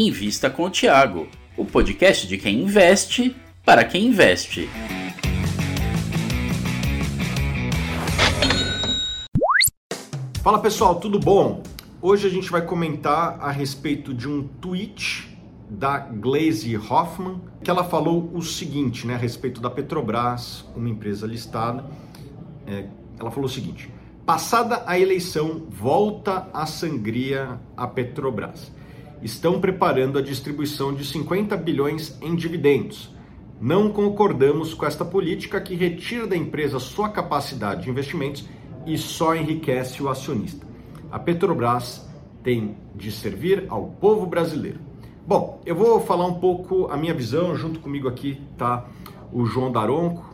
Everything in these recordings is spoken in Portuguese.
Invista com o Tiago, o podcast de quem investe para quem investe. Fala pessoal, tudo bom? Hoje a gente vai comentar a respeito de um tweet da Glaze Hoffman, que ela falou o seguinte, né, a respeito da Petrobras, uma empresa listada. É, ela falou o seguinte: passada a eleição, volta a sangria a Petrobras. Estão preparando a distribuição de 50 bilhões em dividendos. Não concordamos com esta política que retira da empresa sua capacidade de investimentos e só enriquece o acionista. A Petrobras tem de servir ao povo brasileiro. Bom, eu vou falar um pouco a minha visão, junto comigo aqui tá o João Daronco.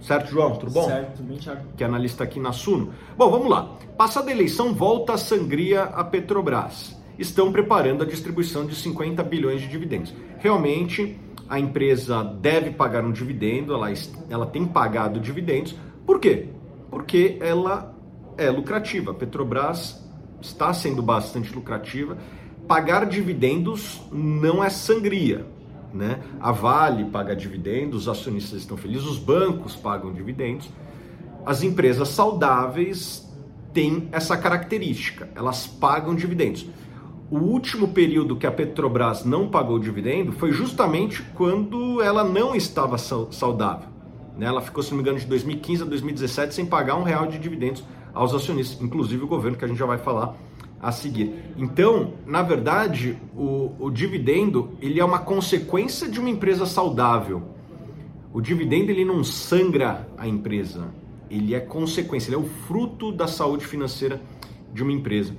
Certo, João? Tudo bom? Certo, tudo bem, Thiago. Que é analista aqui na Suno. Bom, vamos lá. Passada a eleição, volta a sangria a Petrobras. Estão preparando a distribuição de 50 bilhões de dividendos. Realmente, a empresa deve pagar um dividendo, ela, ela tem pagado dividendos. Por quê? Porque ela é lucrativa. A Petrobras está sendo bastante lucrativa pagar dividendos não é sangria. Né? A Vale paga dividendos, os acionistas estão felizes, os bancos pagam dividendos. As empresas saudáveis têm essa característica, elas pagam dividendos. O último período que a Petrobras não pagou dividendo foi justamente quando ela não estava saudável. Né? Ela ficou, se não me engano, de 2015 a 2017 sem pagar um real de dividendos aos acionistas, inclusive o governo, que a gente já vai falar a seguir. Então, na verdade, o, o dividendo ele é uma consequência de uma empresa saudável. O dividendo ele não sangra a empresa, ele é consequência, ele é o fruto da saúde financeira de uma empresa.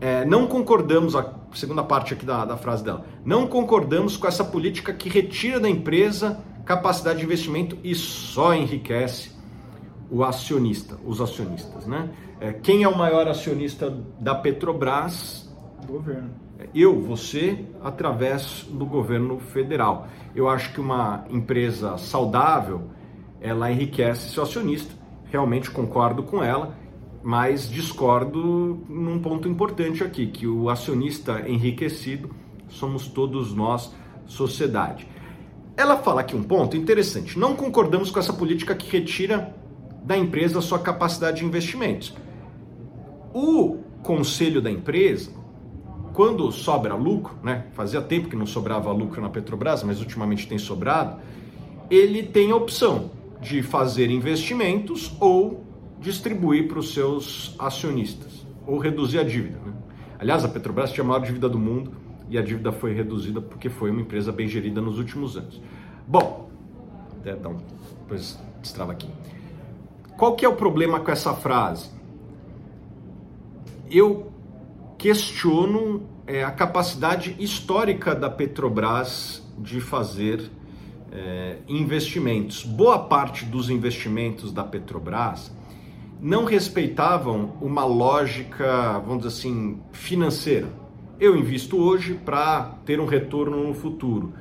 É, não concordamos, a segunda parte aqui da, da frase dela, não concordamos com essa política que retira da empresa capacidade de investimento e só enriquece o acionista, os acionistas, né? É, quem é o maior acionista da Petrobras? Do governo. Eu, você, através do governo federal. Eu acho que uma empresa saudável, ela enriquece seu acionista. Realmente concordo com ela, mas discordo num ponto importante aqui, que o acionista enriquecido somos todos nós, sociedade. Ela fala aqui um ponto interessante. Não concordamos com essa política que retira da empresa sua capacidade de investimentos. O conselho da empresa, quando sobra lucro, né, fazia tempo que não sobrava lucro na Petrobras, mas ultimamente tem sobrado, ele tem a opção de fazer investimentos ou distribuir para os seus acionistas, ou reduzir a dívida. Né? Aliás, a Petrobras tinha a maior dívida do mundo e a dívida foi reduzida porque foi uma empresa bem gerida nos últimos anos. Bom, até dar um, depois destrava aqui. Qual que é o problema com essa frase? Eu questiono é, a capacidade histórica da Petrobras de fazer é, investimentos. Boa parte dos investimentos da Petrobras não respeitavam uma lógica, vamos dizer assim, financeira. Eu invisto hoje para ter um retorno no futuro.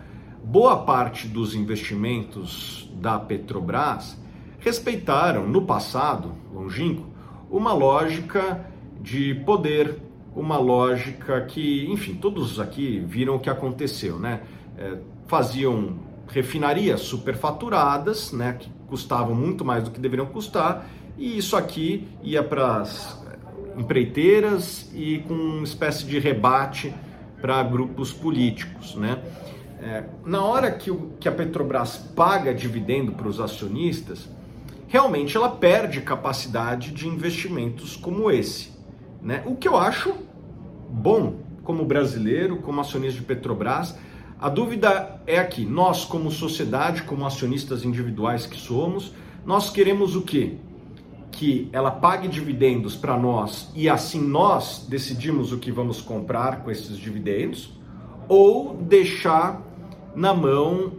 Boa parte dos investimentos da Petrobras respeitaram no passado longínquo uma lógica de poder, uma lógica que, enfim, todos aqui viram o que aconteceu, né? É, faziam refinarias superfaturadas, né, que custavam muito mais do que deveriam custar, e isso aqui ia para as empreiteiras e com uma espécie de rebate para grupos políticos, né? É, na hora que, o, que a Petrobras paga dividendo para os acionistas, realmente ela perde capacidade de investimentos como esse. Né? O que eu acho bom como brasileiro, como acionista de Petrobras. A dúvida é aqui, nós como sociedade, como acionistas individuais que somos, nós queremos o quê? Que ela pague dividendos para nós e assim nós decidimos o que vamos comprar com esses dividendos, ou deixar na mão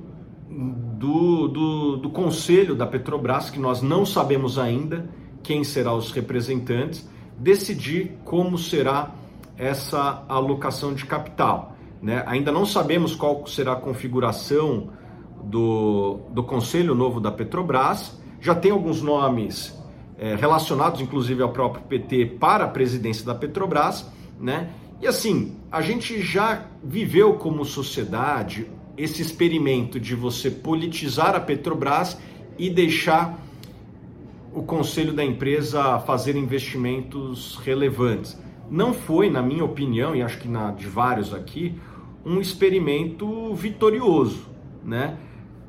do, do, do conselho da Petrobras, que nós não sabemos ainda quem serão os representantes, decidir como será essa alocação de capital. Né? Ainda não sabemos qual será a configuração do, do conselho novo da Petrobras, já tem alguns nomes é, relacionados, inclusive ao próprio PT, para a presidência da Petrobras, né? E assim, a gente já viveu como sociedade esse experimento de você politizar a Petrobras e deixar o conselho da empresa fazer investimentos relevantes. Não foi, na minha opinião, e acho que na de vários aqui, um experimento vitorioso, né?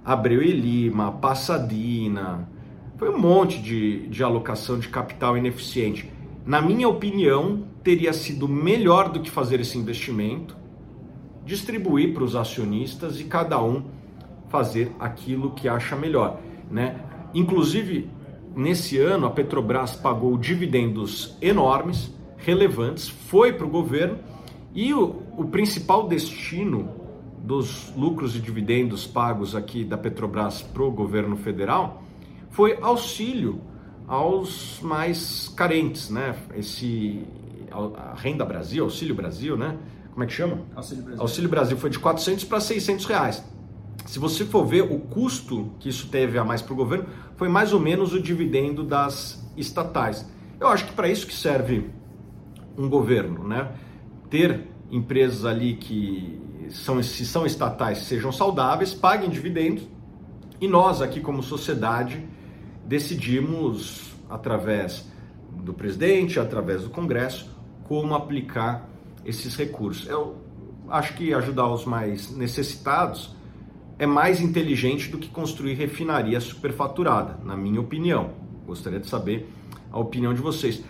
Abreu e Lima, Passadina, foi um monte de, de alocação de capital ineficiente. Na minha opinião, teria sido melhor do que fazer esse investimento, distribuir para os acionistas e cada um fazer aquilo que acha melhor, né? Inclusive, nesse ano a Petrobras pagou dividendos enormes, relevantes, foi para o governo e o, o principal destino dos lucros e dividendos pagos aqui da Petrobras para o governo federal foi auxílio aos mais carentes, né? Esse a Renda Brasil, Auxílio Brasil, né? Como é que chama? Auxílio Brasil. Auxílio Brasil foi de 400 para 600 reais. Se você for ver o custo que isso teve a mais para o governo, foi mais ou menos o dividendo das estatais. Eu acho que para isso que serve um governo, né? Ter empresas ali que são, se são estatais sejam saudáveis, paguem dividendos e nós aqui como sociedade decidimos através do presidente, através do Congresso, como aplicar esses recursos. Eu acho que ajudar os mais necessitados é mais inteligente do que construir refinaria superfaturada, na minha opinião. Gostaria de saber a opinião de vocês.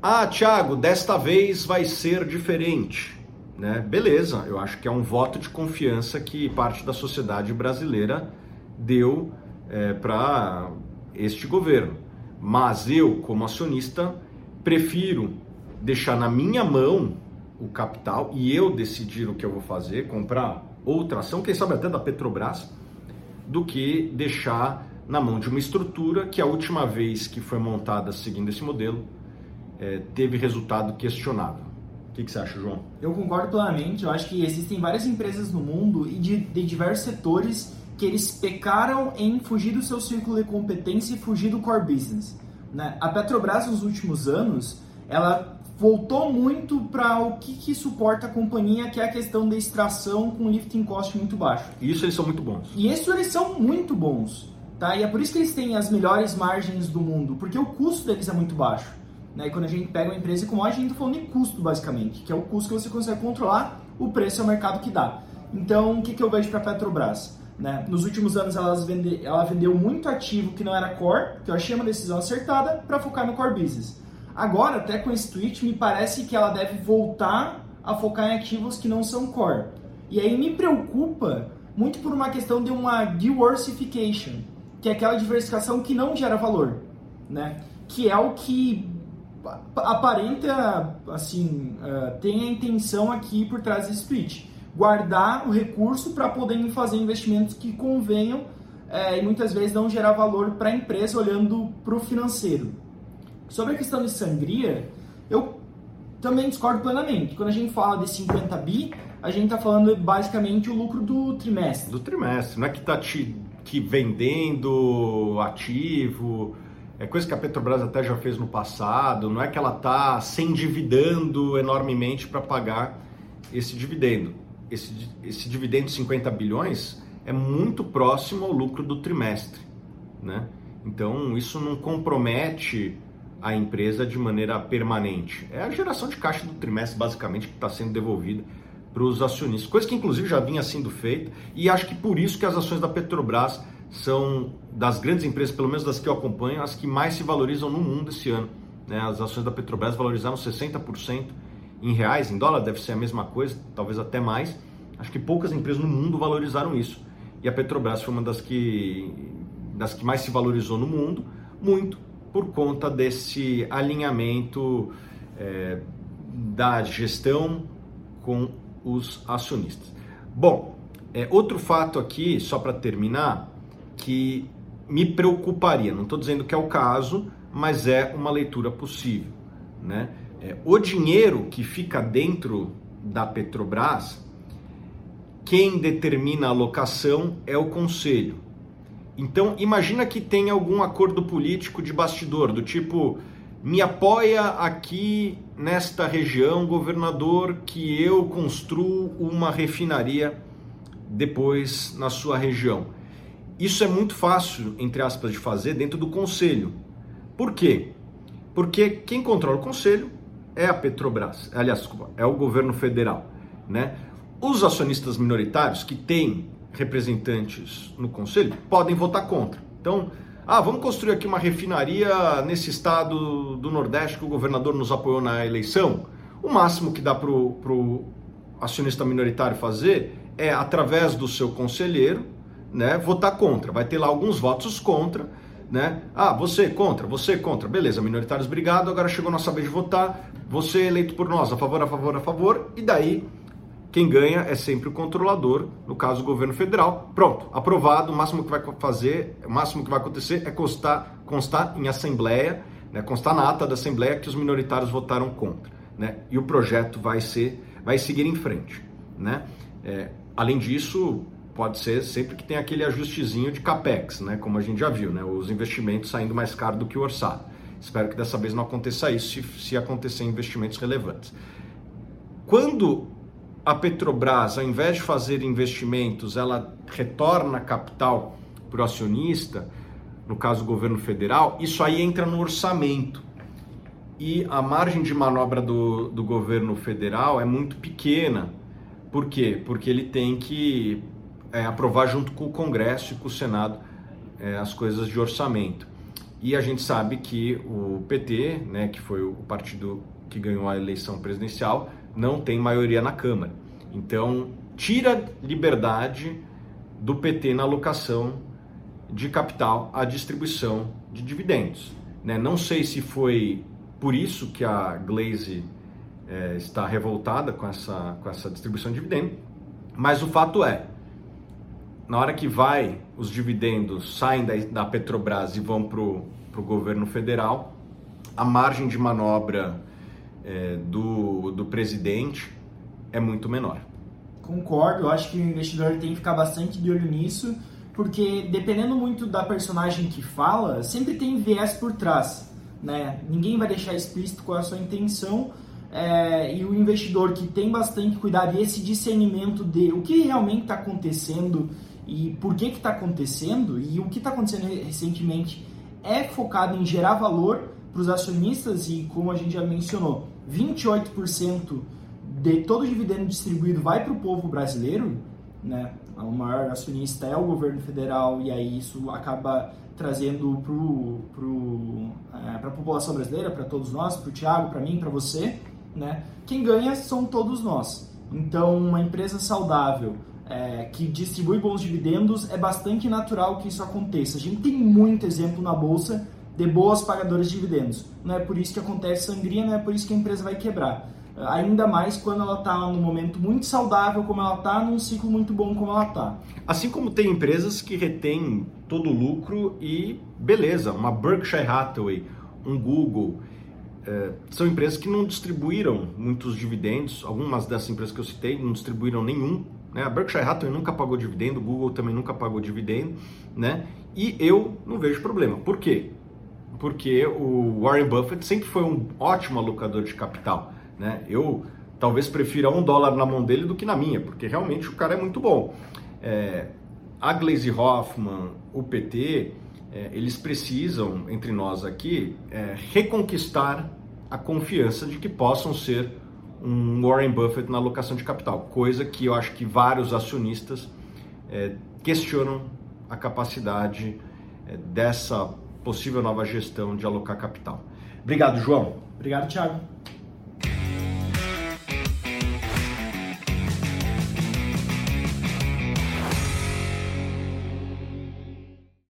Ah, Thiago, desta vez vai ser diferente. Né? Beleza, eu acho que é um voto de confiança que parte da sociedade brasileira deu é, para este governo. Mas eu, como acionista, prefiro deixar na minha mão o capital e eu decidir o que eu vou fazer, comprar outra ação, quem sabe até da Petrobras, do que deixar na mão de uma estrutura que a última vez que foi montada seguindo esse modelo é, teve resultado questionável. O que, que, você acha, João? Eu concordo plenamente. Eu acho que existem várias empresas no mundo e de, de diversos setores que eles pecaram em fugir do seu círculo de competência e fugir do core business. Né? A Petrobras, nos últimos anos, ela voltou muito para o que, que, suporta a companhia, que é a questão da extração com lifting cost muito baixo. E isso eles são muito bons. E isso eles são muito bons. Tá? E é por isso que eles têm as melhores margens do mundo, porque o custo deles é muito baixo. Né? E quando a gente pega uma empresa como a gente está falando de custo, basicamente, que é o custo que você consegue controlar, o preço é o mercado que dá. Então, o que, que eu vejo para a Petrobras? Né? Nos últimos anos, elas vende, ela vendeu muito ativo que não era core, que eu achei uma decisão acertada, para focar no core business. Agora, até com esse tweet, me parece que ela deve voltar a focar em ativos que não são core. E aí me preocupa muito por uma questão de uma diversification, que é aquela diversificação que não gera valor, né? Que é o que aparenta, assim, uh, tem a intenção aqui por trás desse tweet. Guardar o recurso para poder fazer investimentos que convenham é, e muitas vezes não gerar valor para a empresa olhando para o financeiro. Sobre a questão de sangria, eu também discordo plenamente. Quando a gente fala de 50 bi, a gente está falando basicamente o lucro do trimestre. Do trimestre, não é que está te que vendendo ativo, é coisa que a Petrobras até já fez no passado, não é que ela está se endividando enormemente para pagar esse dividendo. Esse, esse dividendo de 50 bilhões é muito próximo ao lucro do trimestre, né? Então isso não compromete a empresa de maneira permanente. É a geração de caixa do trimestre, basicamente, que está sendo devolvida para os acionistas. Coisa que, inclusive, já vinha sendo feita e acho que por isso que as ações da Petrobras são, das grandes empresas, pelo menos das que eu acompanho, as que mais se valorizam no mundo esse ano. Né? As ações da Petrobras valorizaram 60% em reais, em dólar deve ser a mesma coisa, talvez até mais. Acho que poucas empresas no mundo valorizaram isso. E a Petrobras foi uma das que, das que mais se valorizou no mundo, muito por conta desse alinhamento é, da gestão com os acionistas. Bom, é, outro fato aqui, só para terminar, que me preocuparia, não estou dizendo que é o caso, mas é uma leitura possível. Né? É, o dinheiro que fica dentro da Petrobras, quem determina a alocação é o conselho. Então, imagina que tem algum acordo político de bastidor, do tipo, me apoia aqui nesta região, governador, que eu construo uma refinaria depois na sua região. Isso é muito fácil, entre aspas, de fazer dentro do conselho. Por quê? Porque quem controla o conselho é a Petrobras, aliás, desculpa, é o governo federal, né? Os acionistas minoritários que têm representantes no conselho podem votar contra. Então, ah, vamos construir aqui uma refinaria nesse estado do Nordeste que o governador nos apoiou na eleição. O máximo que dá para o acionista minoritário fazer é, através do seu conselheiro, né, votar contra. Vai ter lá alguns votos contra, né? Ah, você contra, você contra. Beleza, minoritários, obrigado. Agora chegou nossa vez de votar. Você é eleito por nós, a favor, a favor, a favor. E daí quem ganha é sempre o controlador, no caso o governo federal. Pronto, aprovado. O máximo que vai fazer, o máximo que vai acontecer é constar, constar em assembleia, né, constar na ata da assembleia que os minoritários votaram contra, né? E o projeto vai ser, vai seguir em frente, né? É, além disso, pode ser sempre que tem aquele ajustezinho de capex, né? Como a gente já viu, né? Os investimentos saindo mais caro do que o orçado. Espero que dessa vez não aconteça isso, se, se acontecer investimentos relevantes. Quando a Petrobras, ao invés de fazer investimentos, ela retorna capital para o acionista, no caso o governo federal, isso aí entra no orçamento. E a margem de manobra do, do governo federal é muito pequena. Por quê? Porque ele tem que é, aprovar junto com o Congresso e com o Senado é, as coisas de orçamento. E a gente sabe que o PT, né, que foi o partido que ganhou a eleição presidencial, não tem maioria na Câmara. Então, tira liberdade do PT na alocação de capital à distribuição de dividendos. Né? Não sei se foi por isso que a Glaze é, está revoltada com essa, com essa distribuição de dividendos, mas o fato é, na hora que vai, os dividendos saem da, da Petrobras e vão para o governo federal, a margem de manobra é, do, do presidente é muito menor. Concordo, eu acho que o investidor tem que ficar bastante de olho nisso, porque dependendo muito da personagem que fala, sempre tem viés por trás. Né? Ninguém vai deixar explícito qual é a sua intenção, é, e o investidor que tem bastante cuidado e esse discernimento de o que realmente está acontecendo e por que está acontecendo, e o que está acontecendo recentemente é focado em gerar valor para os acionistas e, como a gente já mencionou, 28% de todo o dividendo distribuído vai para o povo brasileiro, né? O maior acionista é o governo federal e aí isso acaba trazendo para é, a população brasileira, para todos nós, para o Thiago, para mim, para você, né? Quem ganha são todos nós. Então, uma empresa saudável é, que distribui bons dividendos é bastante natural que isso aconteça. A gente tem muito exemplo na bolsa de boas pagadoras de dividendos. Não é por isso que acontece sangria, não é por isso que a empresa vai quebrar. Ainda mais quando ela está num momento muito saudável, como ela está, num ciclo muito bom, como ela está. Assim como tem empresas que retêm todo o lucro e beleza, uma Berkshire Hathaway, um Google, é, são empresas que não distribuíram muitos dividendos. Algumas dessas empresas que eu citei não distribuíram nenhum. Né? A Berkshire Hathaway nunca pagou dividendo, o Google também nunca pagou dividendo, né? E eu não vejo problema. Por quê? porque o Warren Buffett sempre foi um ótimo alocador de capital. Né? Eu talvez prefira um dólar na mão dele do que na minha, porque realmente o cara é muito bom. É, a Glaze Hoffman, o PT, é, eles precisam, entre nós aqui, é, reconquistar a confiança de que possam ser um Warren Buffett na alocação de capital, coisa que eu acho que vários acionistas é, questionam a capacidade é, dessa possível nova gestão de alocar capital. Obrigado, João. Obrigado, Thiago.